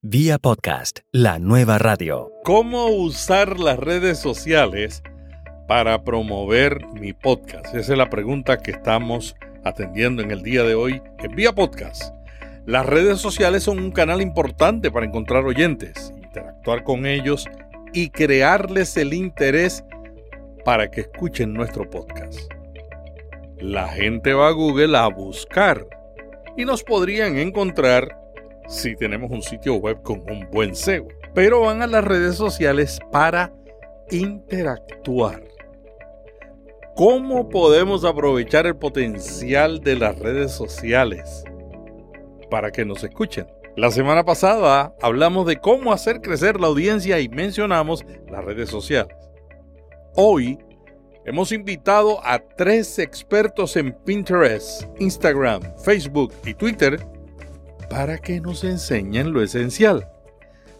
Vía podcast, la nueva radio. ¿Cómo usar las redes sociales para promover mi podcast? Esa es la pregunta que estamos atendiendo en el día de hoy en Vía Podcast. Las redes sociales son un canal importante para encontrar oyentes, interactuar con ellos y crearles el interés para que escuchen nuestro podcast. La gente va a Google a buscar y nos podrían encontrar si tenemos un sitio web con un buen SEO. Pero van a las redes sociales para interactuar. ¿Cómo podemos aprovechar el potencial de las redes sociales para que nos escuchen? La semana pasada hablamos de cómo hacer crecer la audiencia y mencionamos las redes sociales. Hoy hemos invitado a tres expertos en Pinterest, Instagram, Facebook y Twitter para que nos enseñen lo esencial.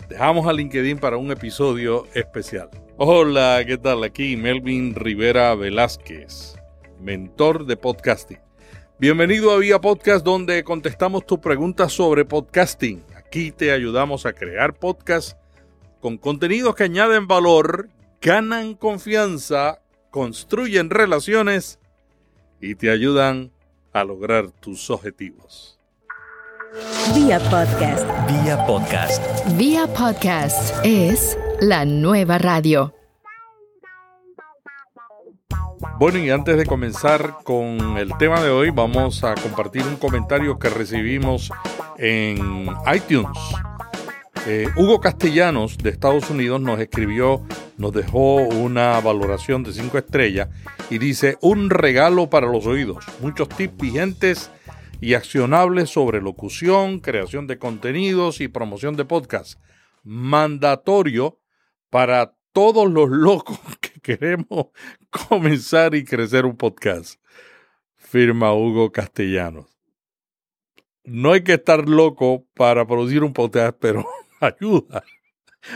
Dejamos a LinkedIn para un episodio especial. Hola, ¿qué tal? Aquí Melvin Rivera Velázquez, mentor de podcasting. Bienvenido a Vía Podcast donde contestamos tus preguntas sobre podcasting. Aquí te ayudamos a crear podcasts con contenidos que añaden valor, ganan confianza, construyen relaciones y te ayudan a lograr tus objetivos. Vía podcast. Vía podcast. Vía podcast es la nueva radio. Bueno, y antes de comenzar con el tema de hoy, vamos a compartir un comentario que recibimos en iTunes. Eh, Hugo Castellanos de Estados Unidos nos escribió, nos dejó una valoración de 5 estrellas y dice, un regalo para los oídos, muchos tips vigentes y accionables sobre locución, creación de contenidos y promoción de podcast. Mandatorio para todos los locos que queremos comenzar y crecer un podcast. Firma Hugo Castellanos. No hay que estar loco para producir un podcast, pero ayuda,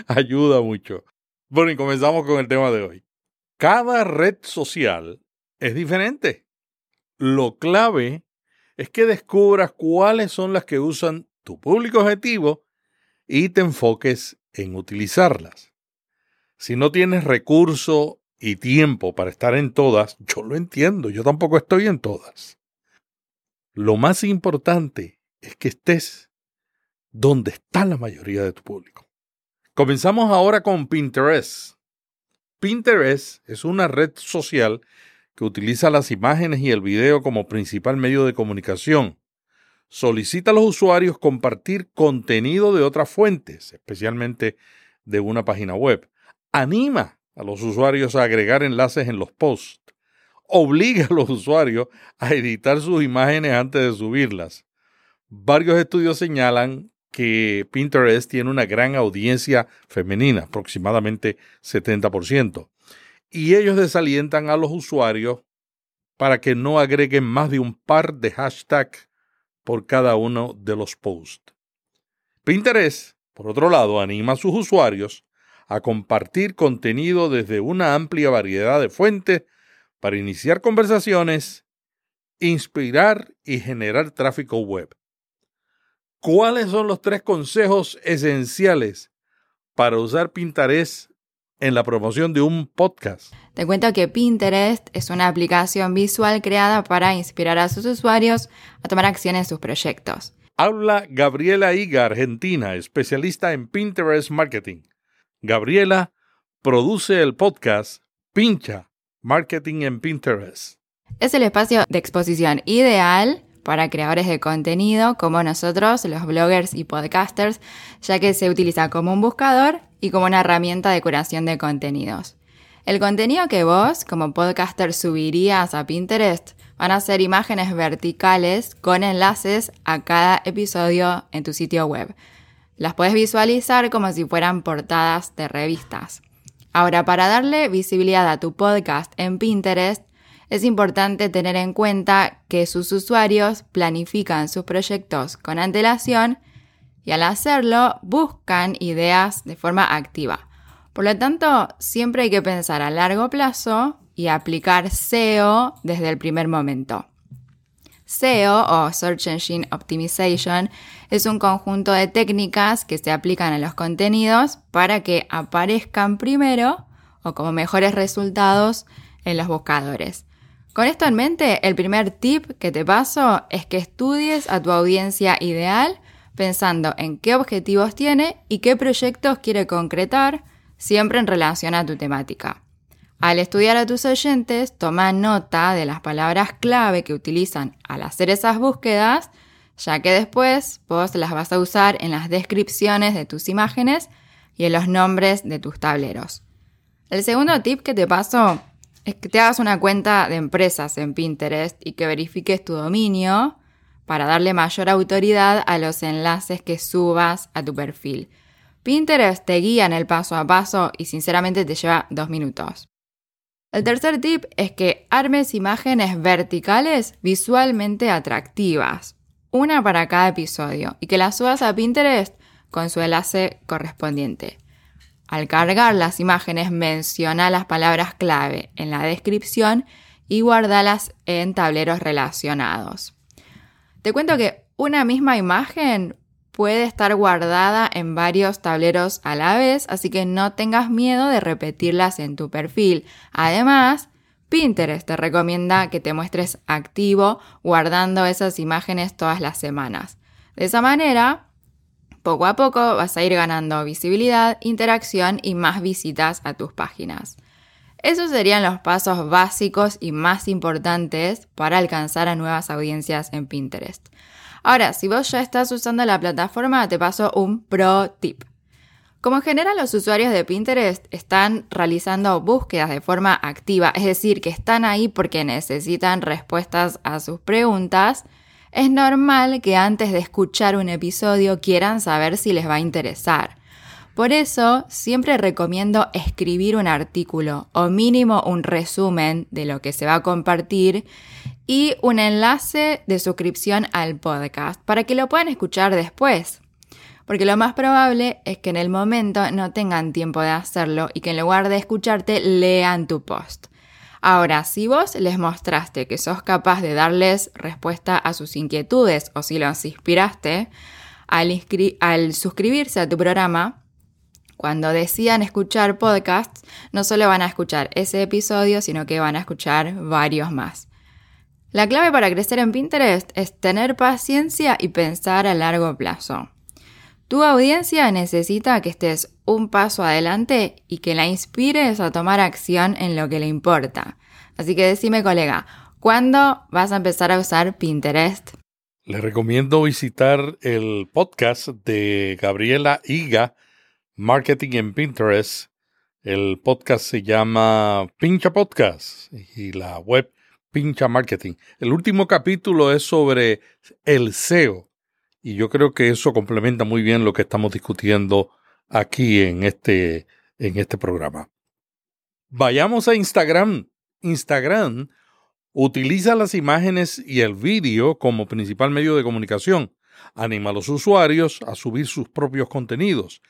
ayuda mucho. Bueno, y comenzamos con el tema de hoy. Cada red social es diferente. Lo clave es que descubras cuáles son las que usan tu público objetivo y te enfoques en utilizarlas. Si no tienes recurso y tiempo para estar en todas, yo lo entiendo, yo tampoco estoy en todas. Lo más importante es que estés donde está la mayoría de tu público. Comenzamos ahora con Pinterest. Pinterest es una red social que utiliza las imágenes y el video como principal medio de comunicación. Solicita a los usuarios compartir contenido de otras fuentes, especialmente de una página web. Anima a los usuarios a agregar enlaces en los posts. Obliga a los usuarios a editar sus imágenes antes de subirlas. Varios estudios señalan que Pinterest tiene una gran audiencia femenina, aproximadamente 70% y ellos desalientan a los usuarios para que no agreguen más de un par de hashtags por cada uno de los posts. Pinterest, por otro lado, anima a sus usuarios a compartir contenido desde una amplia variedad de fuentes para iniciar conversaciones, inspirar y generar tráfico web. ¿Cuáles son los tres consejos esenciales para usar Pinterest en la promoción de un podcast. Te cuento que Pinterest es una aplicación visual creada para inspirar a sus usuarios a tomar acción en sus proyectos. Habla Gabriela Higa, argentina, especialista en Pinterest Marketing. Gabriela produce el podcast Pincha, Marketing en Pinterest. Es el espacio de exposición ideal para creadores de contenido como nosotros, los bloggers y podcasters, ya que se utiliza como un buscador y como una herramienta de curación de contenidos. El contenido que vos, como podcaster, subirías a Pinterest van a ser imágenes verticales con enlaces a cada episodio en tu sitio web. Las puedes visualizar como si fueran portadas de revistas. Ahora, para darle visibilidad a tu podcast en Pinterest, es importante tener en cuenta que sus usuarios planifican sus proyectos con antelación y al hacerlo buscan ideas de forma activa. Por lo tanto, siempre hay que pensar a largo plazo y aplicar SEO desde el primer momento. SEO o Search Engine Optimization es un conjunto de técnicas que se aplican a los contenidos para que aparezcan primero o como mejores resultados en los buscadores. Con esto en mente, el primer tip que te paso es que estudies a tu audiencia ideal pensando en qué objetivos tiene y qué proyectos quiere concretar, siempre en relación a tu temática. Al estudiar a tus oyentes, toma nota de las palabras clave que utilizan al hacer esas búsquedas, ya que después vos las vas a usar en las descripciones de tus imágenes y en los nombres de tus tableros. El segundo tip que te paso es que te hagas una cuenta de empresas en Pinterest y que verifiques tu dominio para darle mayor autoridad a los enlaces que subas a tu perfil. Pinterest te guía en el paso a paso y sinceramente te lleva dos minutos. El tercer tip es que armes imágenes verticales visualmente atractivas, una para cada episodio, y que las subas a Pinterest con su enlace correspondiente. Al cargar las imágenes menciona las palabras clave en la descripción y guardalas en tableros relacionados. Te cuento que una misma imagen puede estar guardada en varios tableros a la vez, así que no tengas miedo de repetirlas en tu perfil. Además, Pinterest te recomienda que te muestres activo guardando esas imágenes todas las semanas. De esa manera, poco a poco vas a ir ganando visibilidad, interacción y más visitas a tus páginas. Esos serían los pasos básicos y más importantes para alcanzar a nuevas audiencias en Pinterest. Ahora, si vos ya estás usando la plataforma, te paso un pro tip. Como en general los usuarios de Pinterest están realizando búsquedas de forma activa, es decir, que están ahí porque necesitan respuestas a sus preguntas, es normal que antes de escuchar un episodio quieran saber si les va a interesar. Por eso, siempre recomiendo escribir un artículo o mínimo un resumen de lo que se va a compartir y un enlace de suscripción al podcast para que lo puedan escuchar después. Porque lo más probable es que en el momento no tengan tiempo de hacerlo y que en lugar de escucharte lean tu post. Ahora, si vos les mostraste que sos capaz de darles respuesta a sus inquietudes o si los inspiraste, al, suscribirse a tu programa, cuando decidan escuchar podcasts, no solo van a escuchar ese episodio, sino que van a escuchar varios más. La clave para crecer en Pinterest es tener paciencia y pensar a largo plazo. Tu audiencia necesita que estés un paso adelante y que la inspires a tomar acción en lo que le importa. Así que decime, colega, ¿cuándo vas a empezar a usar Pinterest? Le recomiendo visitar el podcast de Gabriela Higa, Marketing en Pinterest. El podcast se llama Pincha Podcast y la web Pincha Marketing. El último capítulo es sobre el SEO y yo creo que eso complementa muy bien lo que estamos discutiendo aquí en este, en este programa. Vayamos a Instagram. Instagram utiliza las imágenes y el vídeo como principal medio de comunicación. Anima a los usuarios a subir sus propios contenidos.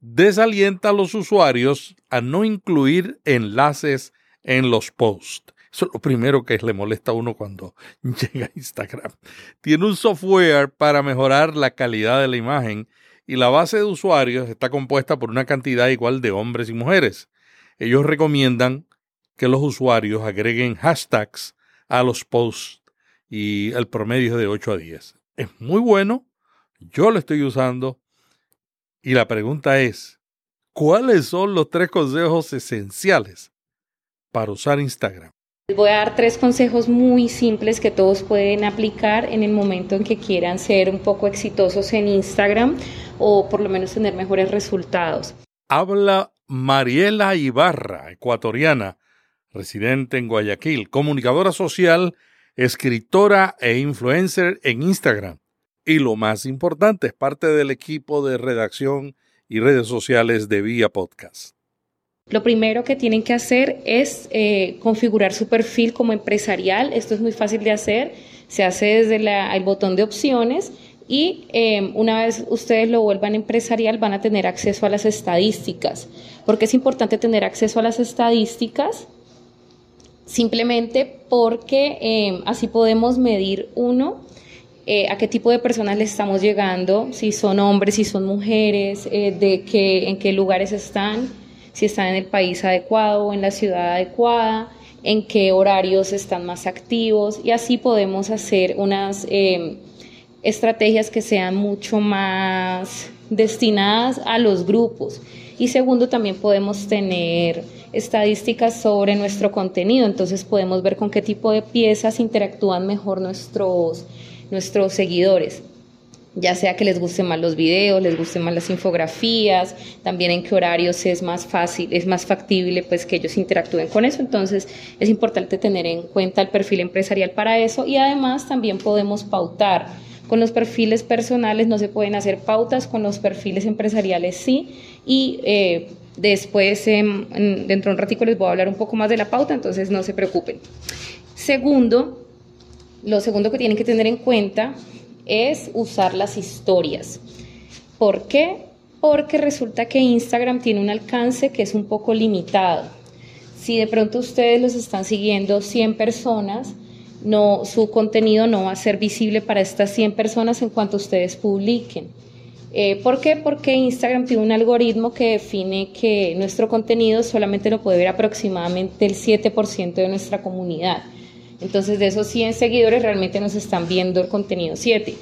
Desalienta a los usuarios a no incluir enlaces en los posts. Eso es lo primero que le molesta a uno cuando llega a Instagram. Tiene un software para mejorar la calidad de la imagen y la base de usuarios está compuesta por una cantidad igual de hombres y mujeres. Ellos recomiendan que los usuarios agreguen hashtags a los posts y el promedio es de 8 a 10. Es muy bueno, yo lo estoy usando y la pregunta es, ¿cuáles son los tres consejos esenciales para usar Instagram? Voy a dar tres consejos muy simples que todos pueden aplicar en el momento en que quieran ser un poco exitosos en Instagram o por lo menos tener mejores resultados. Habla Mariela Ibarra, ecuatoriana, residente en Guayaquil, comunicadora social, escritora e influencer en Instagram. Y lo más importante, es parte del equipo de redacción y redes sociales de Vía Podcast. Lo primero que tienen que hacer es eh, configurar su perfil como empresarial. Esto es muy fácil de hacer. Se hace desde el botón de opciones y em, una vez ustedes lo vuelvan empresarial van a tener acceso a las estadísticas. ¿Por qué es importante tener acceso a las estadísticas? simplemente porque eh, así podemos medir uno eh, a qué tipo de personas le estamos llegando, si son hombres, si son mujeres, eh, de qué, en qué lugares están, si están en el país adecuado o en la ciudad adecuada, en qué horarios están más activos y así podemos hacer unas estrategias que sean mucho más destinadas a los grupos. Y segundo, también podemos tener estadísticas sobre nuestro contenido, entonces podemos ver con qué tipo de piezas interactúan mejor nuestros, nuestros seguidores ya sea que les gusten más los videos, les gusten más las infografías, también en qué horarios es más fácil, es más factible pues que ellos interactúen con eso. Entonces es importante tener en cuenta el perfil empresarial para eso y además también podemos pautar. Con los perfiles personales no se pueden hacer pautas, con los perfiles empresariales sí y eh, Después, em, dentro de un ratito les voy a hablar un poco más de la pauta, entonces no se preocupen. Segundo, lo segundo que tienen que tener en cuenta es usar las historias. ¿Por qué? Porque resulta que Instagram tiene un alcance que es un poco limitado. Si de pronto ustedes los están siguiendo 100 personas, no, su contenido no va a ser visible para estas 100 personas en cuanto ustedes publiquen. Eh, ¿Por qué? Porque Instagram tiene un algoritmo que define que nuestro contenido solamente lo puede ver aproximadamente el 7% de nuestra comunidad. Entonces, de esos 100 seguidores realmente nos están viendo el contenido 7.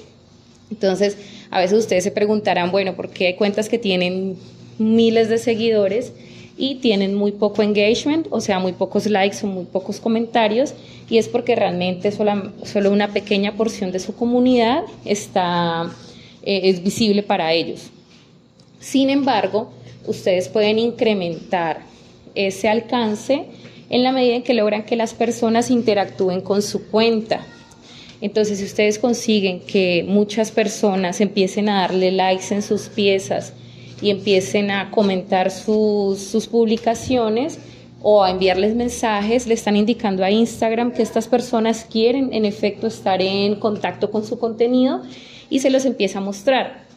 Entonces, a veces ustedes se preguntarán, bueno, ¿por qué hay cuentas que tienen miles de seguidores y tienen muy poco engagement, o sea, muy pocos likes o muy pocos comentarios? Y es porque realmente solo una pequeña porción de su comunidad está eh, es visible para ellos. Sin embargo, ustedes pueden incrementar ese alcance en la medida en que logran que las personas interactúen con su cuenta. Entonces, si ustedes consiguen que muchas personas empiecen a darle likes en sus piezas y empiecen a comentar sus, sus publicaciones o a enviarles mensajes, le están indicando a Instagram que estas personas quieren en efecto estar en contacto con su contenido y se los empieza a mostrar.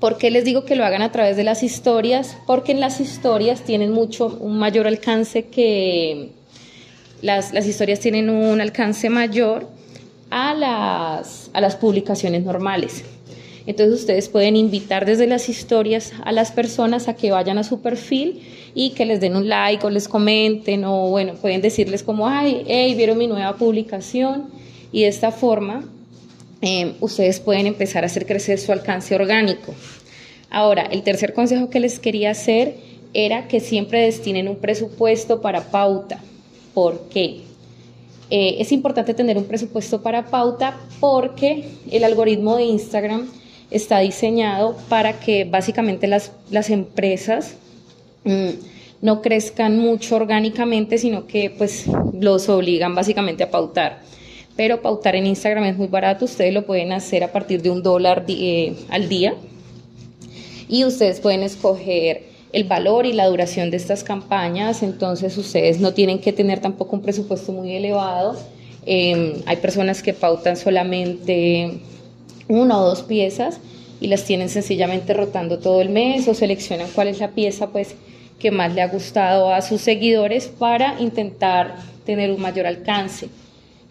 ¿Por qué les digo que lo hagan a través de las historias? Porque en las historias tienen mucho, un mayor alcance que las, las historias tienen un alcance mayor a las, a las publicaciones normales. Entonces ustedes pueden invitar desde las historias a las personas a que vayan a su perfil y que les den un like o les comenten o bueno, pueden decirles como, ay, hey, vieron mi nueva publicación y de esta forma Em, ustedes pueden empezar a hacer crecer su alcance orgánico. Ahora, el tercer consejo que les quería hacer era que siempre destinen un presupuesto para pauta. ¿Por qué? Eh, es importante tener un presupuesto para pauta porque el algoritmo de Instagram está diseñado para que básicamente las, las empresas mm, no crezcan mucho orgánicamente, sino que pues los obligan básicamente a pautar pero pautar en Instagram es muy barato, ustedes lo pueden hacer a partir de un dólar eh, al día y ustedes pueden escoger el valor y la duración de estas campañas, entonces ustedes no tienen que tener tampoco un presupuesto muy elevado. Em, hay personas que pautan solamente una o dos piezas y las tienen sencillamente rotando todo el mes o seleccionan cuál es la pieza pues que más le ha gustado a sus seguidores para intentar tener un mayor alcance.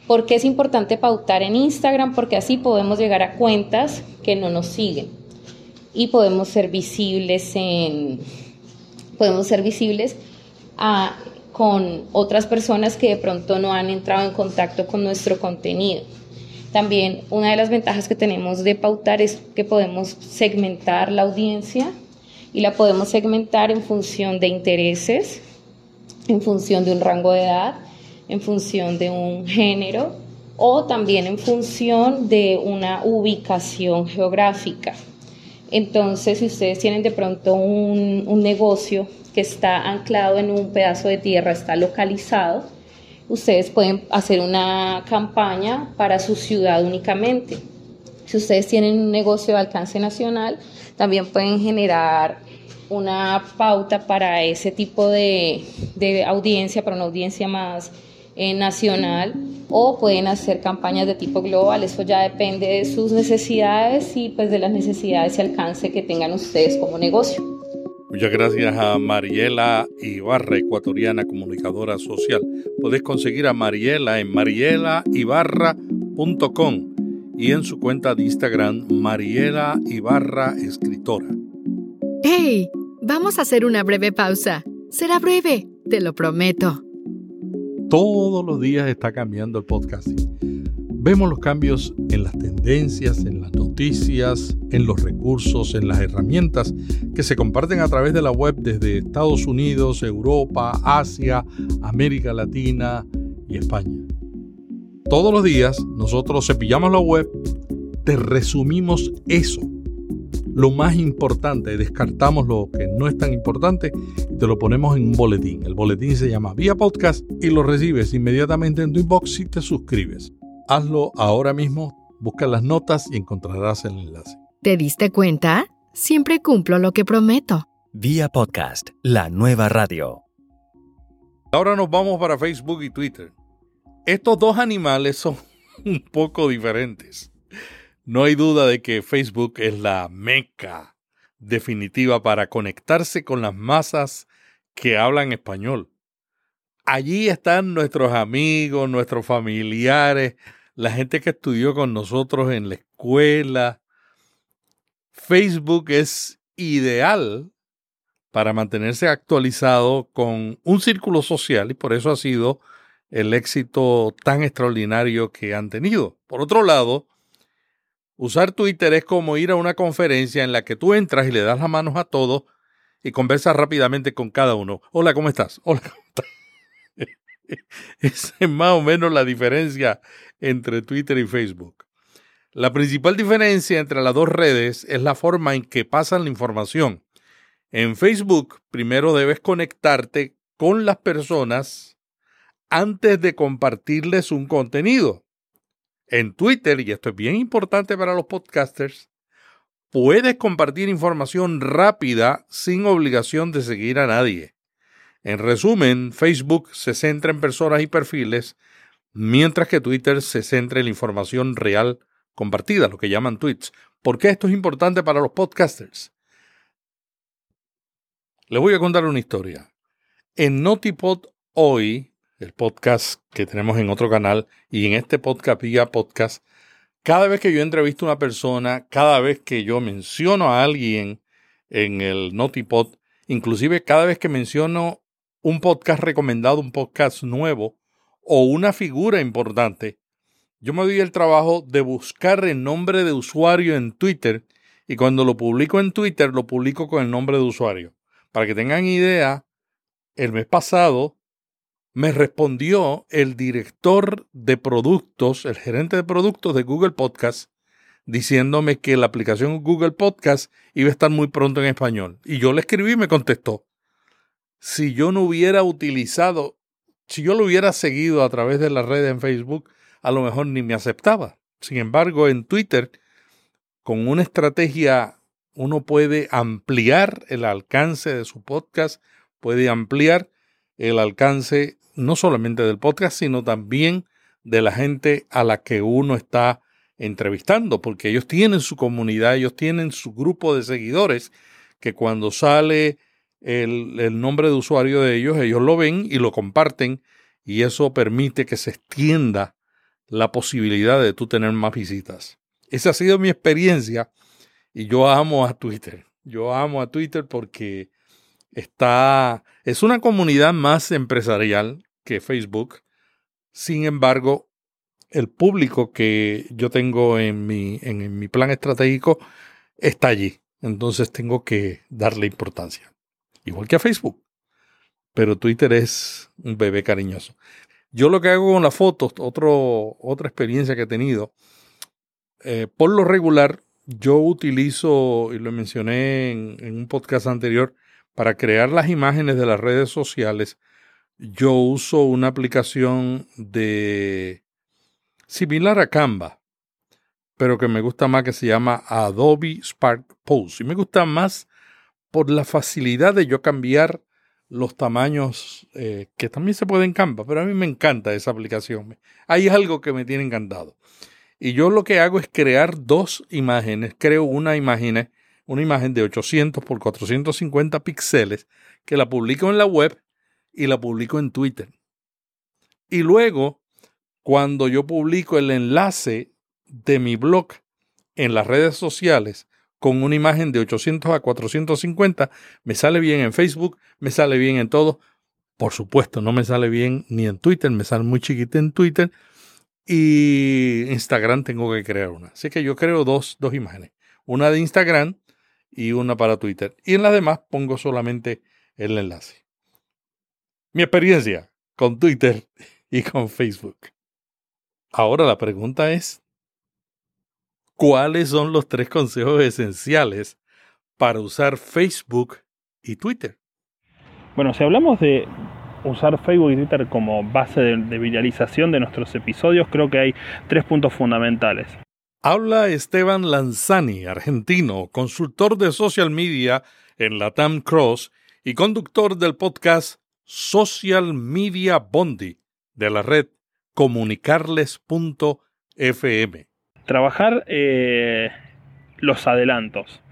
¿Por qué es importante pautar en Instagram? Porque así podemos llegar a cuentas que no nos siguen y podemos ser visibles en podemos ser visibles con otras personas que de pronto no han entrado en contacto con nuestro contenido. También una de las ventajas que tenemos de pautar es que podemos segmentar la audiencia y la podemos segmentar en función de intereses, en función de un rango de edad en función de un género o también en función de una ubicación geográfica. Entonces, si ustedes tienen de pronto un, un, negocio que está anclado en un pedazo de tierra, está localizado, ustedes pueden hacer una campaña para su ciudad únicamente. Si ustedes tienen un negocio de alcance nacional, también pueden generar una pauta para ese tipo de, de audiencia, para una audiencia más eh, nacional o pueden hacer campañas de tipo global. Eso ya depende de sus necesidades y pues de las necesidades y alcance que tengan ustedes como negocio. Muchas gracias a Mariela Ibarra, ecuatoriana comunicadora social. Podés conseguir a Mariela en marielaibarra.com y en su cuenta de Instagram Mariela Ibarra Escritora. ¡Hey! Vamos a hacer una breve pausa. Será breve, te lo prometo. Todos los días está cambiando el podcasting. Vemos los cambios en las tendencias, en las noticias, en los recursos, en las herramientas que se comparten a través de la web desde Estados Unidos, Europa, Asia, América Latina y España. Todos los días nosotros cepillamos la web, te resumimos eso lo más importante, descartamos lo que no es tan importante y te lo ponemos en un boletín. El boletín se llama Vía Podcast y lo recibes inmediatamente en tu inbox si te suscribes. Hazlo ahora mismo, busca las notas y encontrarás el enlace. ¿Te diste cuenta? Siempre cumplo lo que prometo. Vía Podcast, la nueva radio. Ahora nos vamos para Facebook y Twitter. Estos dos animales son un poco diferentes. No hay duda de que Facebook es la meca definitiva para conectarse con las masas que hablan español. Allí están nuestros amigos, nuestros familiares, la gente que estudió con nosotros en la escuela. Facebook es ideal para mantenerse actualizado con un círculo social y por eso ha sido el éxito tan extraordinario que han tenido. Por otro lado, Usar Twitter es como ir a una conferencia en la que tú entras y le das las manos a todos y conversas rápidamente con cada uno. Hola, ¿cómo estás? Hola, ¿cómo estás? Esa es más o menos la diferencia entre Twitter y Facebook. La principal diferencia entre las dos redes es la forma en que pasan la información. En Facebook, primero debes conectarte con las personas antes de compartirles un contenido en Twitter, y esto es bien importante para los podcasters, puedes compartir información rápida sin obligación de seguir a nadie. En resumen, Facebook se centra en personas y perfiles, mientras que Twitter se centra en la información real compartida, lo que llaman tweets. ¿Por qué esto es importante para los podcasters? Les voy a contar una historia. En Notipod hoy el podcast que tenemos en otro canal y en este podcast vía podcast, cada vez que yo entrevisto a una persona, cada vez que yo menciono a alguien en el Notipod, inclusive cada vez que menciono un podcast recomendado, un podcast nuevo o una figura importante, yo me doy el trabajo de buscar el nombre de usuario en Twitter y cuando lo publico en Twitter lo publico con el nombre de usuario. Para que tengan idea, el mes pasado me respondió el director de productos, el gerente de productos de Google Podcast, diciéndome que la aplicación Google Podcast iba a estar muy pronto en español. Y yo le escribí y me contestó. Si yo no hubiera utilizado, si yo lo hubiera seguido a través de la red en Facebook, a lo mejor ni me aceptaba. Sin embargo, en Twitter, con una estrategia, uno puede ampliar el alcance de su podcast, puede ampliar el alcance no solamente del podcast, sino también de la gente a la que uno está entrevistando, porque ellos tienen su comunidad, ellos tienen su grupo de seguidores, que cuando sale el, nombre de usuario de ellos, ellos lo ven y lo comparten, y eso permite que se extienda la posibilidad de tú tener más visitas. Esa ha sido mi experiencia y yo amo a Twitter. Yo amo a Twitter porque está, es una comunidad más empresarial que Facebook. Sin embargo, el público que yo tengo en mi, en, mi plan estratégico está allí. Entonces tengo que darle importancia. Igual que a Facebook. Pero Twitter es un bebé cariñoso. Yo lo que hago con las fotos, otro, otra experiencia que he tenido, eh, por lo regular, yo utilizo, y lo mencioné en, un podcast anterior, para crear las imágenes de las redes sociales, yo uso una aplicación de similar a Canva, pero que me gusta más que se llama Adobe Spark Pose. Y me gusta más por la facilidad de yo cambiar los tamaños eh, que también se puede en Canva, pero a mí me encanta esa aplicación. Hay algo que me tiene encantado. Y yo lo que hago es crear dos imágenes. Creo una imagen, una imagen de 800 por 450 píxeles que la publico en la web y la publico en Twitter. Y luego, cuando yo publico el enlace de mi blog en las redes sociales con una imagen de 800 a 450, me sale bien en Facebook, me sale bien en todo. Por supuesto, no me sale bien ni en Twitter, me sale muy chiquita en Twitter. Y Instagram tengo que crear una. Así que yo creo dos, dos imágenes. Una de Instagram y una para Twitter. Y en las demás pongo solamente el enlace. Mi experiencia con Twitter y con Facebook. Ahora la pregunta es, ¿cuáles son los tres consejos esenciales para usar Facebook y Twitter? Bueno, si hablamos de usar Facebook y Twitter como base de, de viralización de nuestros episodios, creo que hay tres puntos fundamentales. Habla Esteban Lanzani, argentino, consultor de social media en la TAM Cross y conductor del podcast Social Media Bondi de la red comunicarles.fm. Trabajar eh, los adelantos.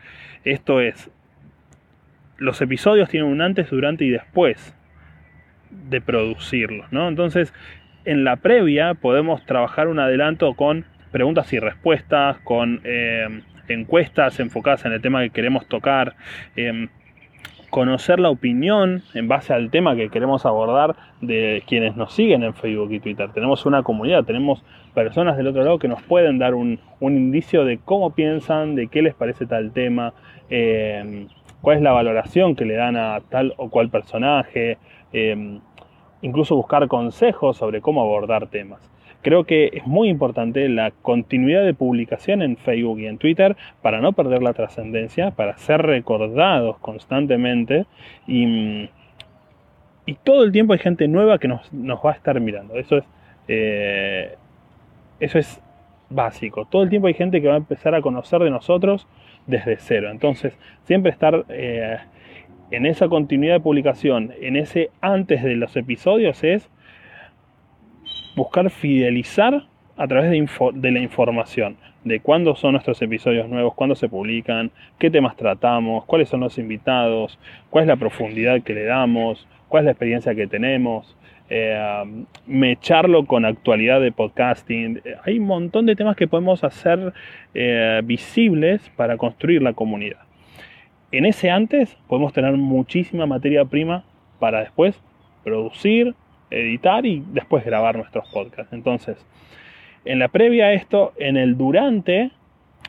Esto es, los episodios tienen un antes, durante y después de producirlos, ¿no? Entonces, en la previa podemos trabajar un adelanto con preguntas y respuestas, con eh, encuestas enfocadas en el tema que queremos tocar, eh, conocer la opinión en base al tema que queremos abordar de quienes nos siguen en Facebook y Twitter. Tenemos una comunidad, tenemos personas del otro lado que nos pueden dar un, indicio de cómo piensan, de qué les parece tal tema, eh, cuál es la valoración que le dan a tal o cual personaje, incluso buscar consejos sobre cómo abordar temas. Creo que es muy importante la continuidad de publicación en Facebook y en Twitter para no perder la trascendencia, para ser recordados constantemente y, y, todo el tiempo hay gente nueva que nos, va a estar mirando. Eso es, eh, eso es básico. Todo el tiempo hay gente que va a empezar a conocer de nosotros desde cero. Entonces, siempre estar eh, en esa continuidad de publicación, en ese antes de los episodios es buscar fidelizar a través de, la información, de cuándo son nuestros episodios nuevos, cuándo se publican, qué temas tratamos, cuáles son los invitados, cuál es la profundidad que le damos, cuál es la experiencia que tenemos, eh, mecharlo con actualidad de podcasting. Hay un montón de temas que podemos hacer eh, visibles para construir la comunidad. En ese antes podemos tener muchísima materia prima para después producir, editar y después grabar nuestros podcasts. Entonces, en la previa a esto, en el durante,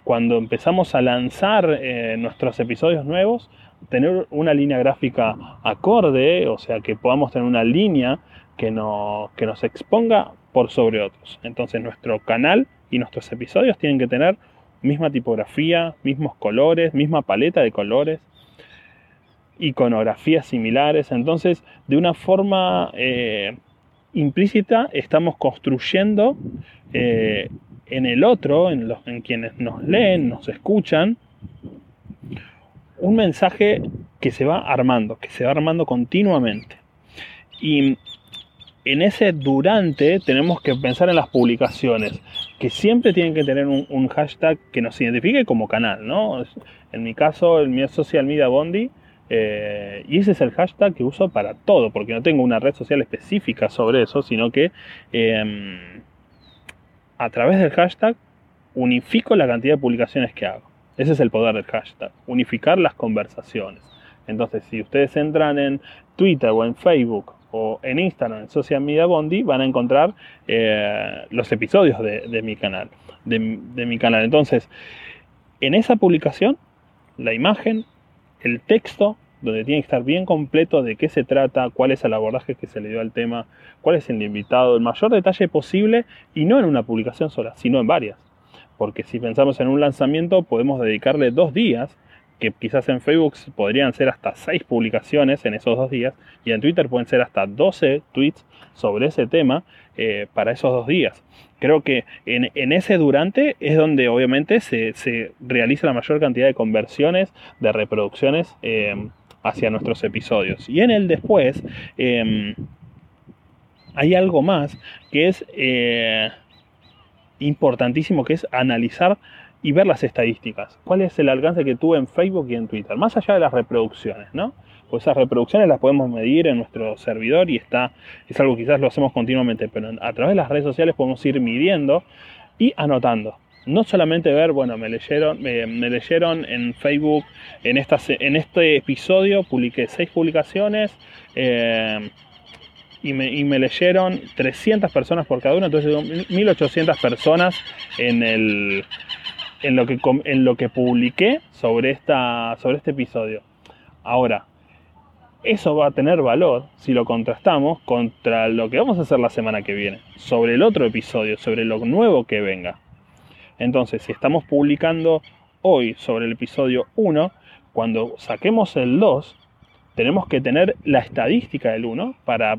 cuando empezamos a lanzar eh, nuestros episodios nuevos, tener una línea gráfica acorde, o sea, que podamos tener una línea que, no, que nos exponga por sobre otros. Entonces, nuestro canal y nuestros episodios tienen que tener misma tipografía, mismos colores, misma paleta de colores, iconografías similares. Entonces, de una forma eh, implícita, estamos construyendo eh, en el otro, en, los, en quienes nos leen, nos escuchan, un mensaje que se va armando, que se va armando continuamente. Y en ese durante tenemos que pensar en las publicaciones, que siempre tienen que tener un, hashtag que nos identifique como canal, ¿no? En mi caso, el mío Social Media Bondi, eh, y ese es el hashtag que uso para todo, porque no tengo una red social específica sobre eso, sino que em, a través del hashtag unifico la cantidad de publicaciones que hago. Ese es el poder del hashtag, unificar las conversaciones. Entonces, si ustedes entran en Twitter o en Facebook o en Instagram, en Social Media Bondi, van a encontrar eh, los episodios de, mi canal. de mi canal. Entonces, en esa publicación, la imagen, el texto, donde tiene que estar bien completo de qué se trata, cuál es el abordaje que se le dio al tema, cuál es el invitado, el mayor detalle posible y no en una publicación sola, sino en varias. Porque si pensamos en un lanzamiento podemos dedicarle dos días, que quizás en Facebook podrían ser hasta seis publicaciones en esos dos días y en Twitter pueden ser hasta 12 tweets sobre ese tema eh, para esos dos días. Creo que en, ese durante es donde obviamente se, realiza la mayor cantidad de conversiones, de reproducciones eh, hacia nuestros episodios. Y en el después em, hay algo más que es eh, importantísimo, que es analizar y ver las estadísticas. ¿Cuál es el alcance que tuve en Facebook y en Twitter? Más allá de las reproducciones, ¿no? Pues esas reproducciones las podemos medir en nuestro servidor y está, es algo que quizás lo hacemos continuamente, pero a través de las redes sociales podemos ir midiendo y anotando. No solamente ver, bueno, me leyeron, me, leyeron en Facebook, en, esta, en este episodio publiqué seis publicaciones, eh, y me, leyeron 300 personas por cada uno, entonces 1800 personas en, el, en, lo que, en lo que publiqué sobre, esta, sobre este episodio. Ahora, eso va a tener valor si lo contrastamos contra lo que vamos a hacer la semana que viene, sobre el otro episodio, sobre lo nuevo que venga. Entonces, si estamos publicando hoy sobre el episodio 1, cuando saquemos el 2, tenemos que tener la estadística del 1 para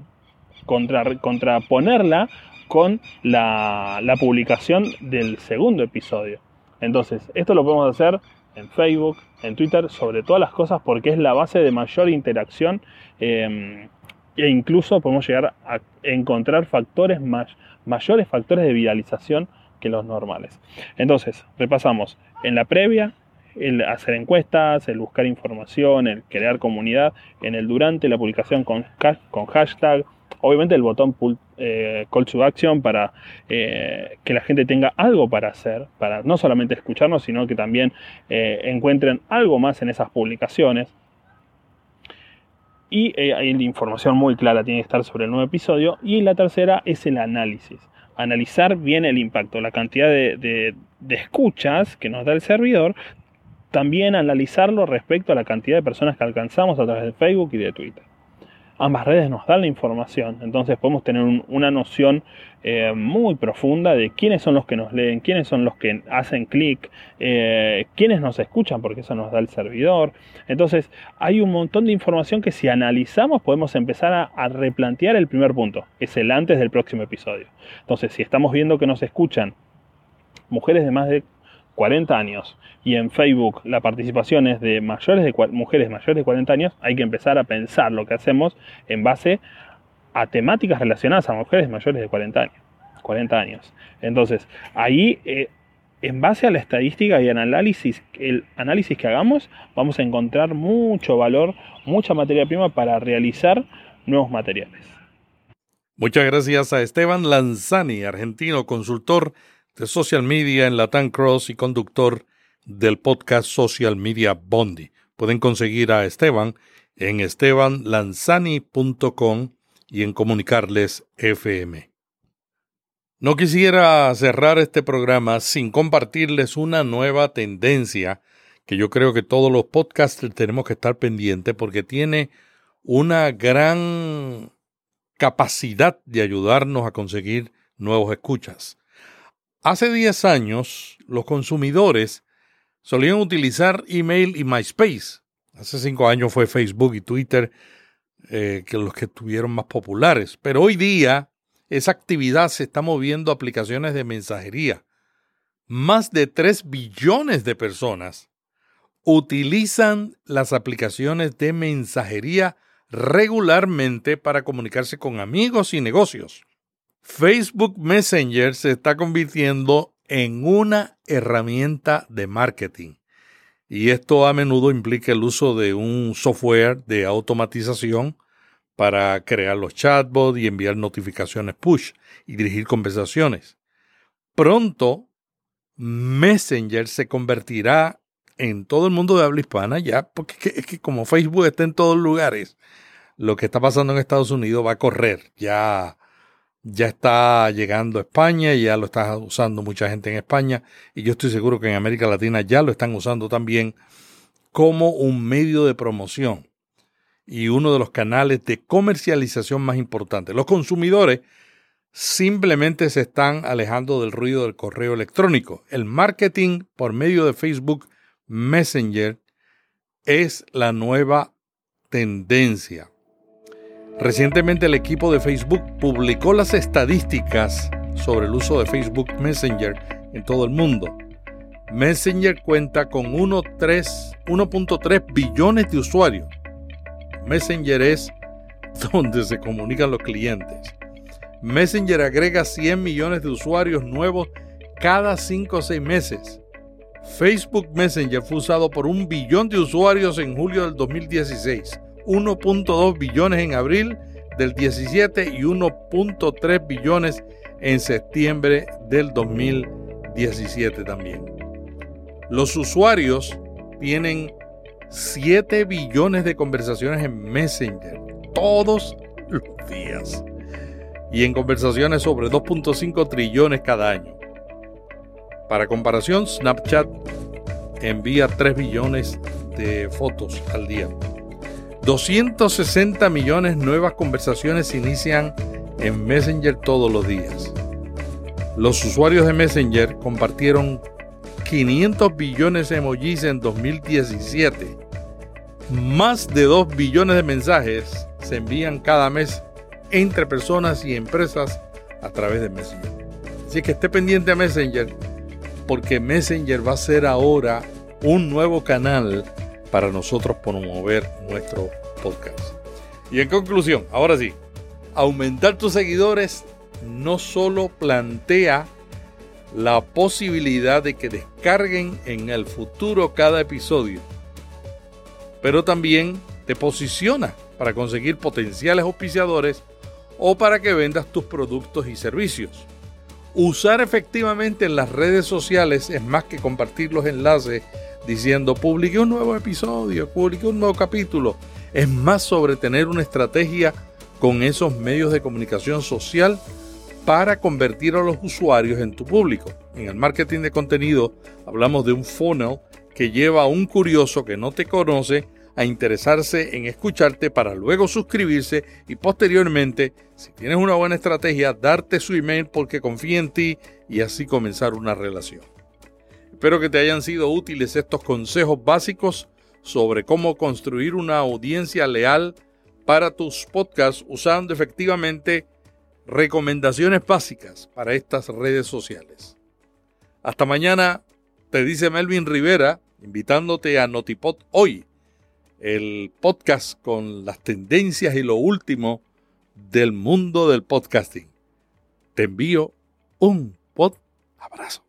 contraponerla con la, publicación del segundo episodio. Entonces, esto lo podemos hacer en Facebook, en Twitter, sobre todas las cosas porque es la base de mayor interacción em, e incluso podemos llegar a encontrar factores mayores factores de viralización que los normales. Entonces, repasamos en la previa, el hacer encuestas, el buscar información, el crear comunidad, en el durante, la publicación con, con hashtag, obviamente el botón eh, call to action para eh, que la gente tenga algo para hacer, para no solamente escucharnos, sino que también eh, encuentren algo más en esas publicaciones. Y hay información muy clara tiene que estar sobre el nuevo episodio. Y la tercera es el análisis. Analizar bien el impacto, la cantidad de escuchas que nos da el servidor, también analizarlo respecto a la cantidad de personas que alcanzamos a través de Facebook y de Twitter ambas redes nos dan la información, entonces podemos tener una noción eh, muy profunda de quiénes son los que nos leen, quiénes son los que hacen clic, eh, quiénes nos escuchan, porque eso nos da el servidor. Entonces hay un montón de información que si analizamos podemos empezar a, a replantear el primer punto, es el antes del próximo episodio. Entonces si estamos viendo que nos escuchan mujeres de más de 40 años y en Facebook la participación es de mayores de mujeres mayores de 40 años, hay que empezar a pensar lo que hacemos en base a temáticas relacionadas a mujeres mayores de 40 años. 40 años. Entonces, ahí eh, en base a la estadística y el análisis, el análisis que hagamos, vamos a encontrar mucho valor, mucha materia prima para realizar nuevos materiales. Muchas gracias a Esteban Lanzani, argentino consultor de social media en Latam Cross y conductor del podcast Social Media Bondi. Pueden conseguir a Esteban en estebanlanzani.com y en Comunicarles FM. No quisiera cerrar este programa sin compartirles una nueva tendencia que yo creo que todos los podcasters tenemos que estar pendientes porque tiene una gran capacidad de ayudarnos a conseguir nuevos escuchas. Hace 10 años, los consumidores solían utilizar email y MySpace. Hace 5 años fue Facebook y Twitter eh, que los que estuvieron más populares. Pero hoy día esa actividad se está moviendo a aplicaciones de mensajería. Más de 3 billones de personas utilizan las aplicaciones de mensajería regularmente para comunicarse con amigos y negocios. Facebook Messenger se está convirtiendo en una herramienta de marketing. Y esto a menudo implica el uso de un software de automatización para crear los chatbots y enviar notificaciones push y dirigir conversaciones. Pronto, Messenger se convertirá en todo el mundo de habla hispana ya, porque es que, como Facebook está en todos lugares, lo que está pasando en Estados Unidos va a correr. Ya ya está llegando a España y ya lo está usando mucha gente en España y yo estoy seguro que en América Latina ya lo están usando también como un medio de promoción y uno de los canales de comercialización más importantes. Los consumidores simplemente se están alejando del ruido del correo electrónico. El marketing por medio de Facebook Messenger es la nueva tendencia. Recientemente el equipo de Facebook publicó las estadísticas sobre el uso de Facebook Messenger en todo el mundo. Messenger cuenta con 1.3 billones de usuarios. Messenger es donde se comunican los clientes. Messenger agrega 100 millones de usuarios nuevos cada 5 o 6 meses. Facebook Messenger fue usado por un billón de usuarios en julio del 2016, 1.2 billones en abril del 17 y 1.3 billones en septiembre del 2017 también. Los usuarios tienen 7 billones de conversaciones en Messenger todos los días y en conversaciones sobre 2.5 trillones cada año. Para comparación, Snapchat envía 3 billones de fotos al día. 260 millones nuevas conversaciones se inician en Messenger todos los días. Los usuarios de Messenger compartieron 500 billones de emojis en 2017. Más de 2 billones de mensajes se envían cada mes entre personas y empresas a través de Messenger. Así que esté pendiente a Messenger porque Messenger va a ser ahora un nuevo canal para nosotros promover nuestro podcast. Y en conclusión, ahora sí, aumentar tus seguidores no solo plantea la posibilidad de que descarguen en el futuro cada episodio, pero también te posiciona para conseguir potenciales auspiciadores o para que vendas tus productos y servicios. Usar efectivamente en las redes sociales es más que compartir los enlaces diciendo publiqué un nuevo episodio, publiqué un nuevo capítulo. Es más sobre tener una estrategia con esos medios de comunicación social para convertir a los usuarios en tu público. En el marketing de contenido hablamos de un funnel que lleva a un curioso que no te conoce a interesarse en escucharte para luego suscribirse y posteriormente, si tienes una buena estrategia, darte su email porque confía en ti y así comenzar una relación. Espero que te hayan sido útiles estos consejos básicos sobre cómo construir una audiencia leal para tus podcasts usando efectivamente recomendaciones básicas para estas redes sociales. Hasta mañana, te dice Melvin Rivera, invitándote a Notipod hoy el podcast con las tendencias y lo último del mundo del podcasting. Te envío un pod abrazo.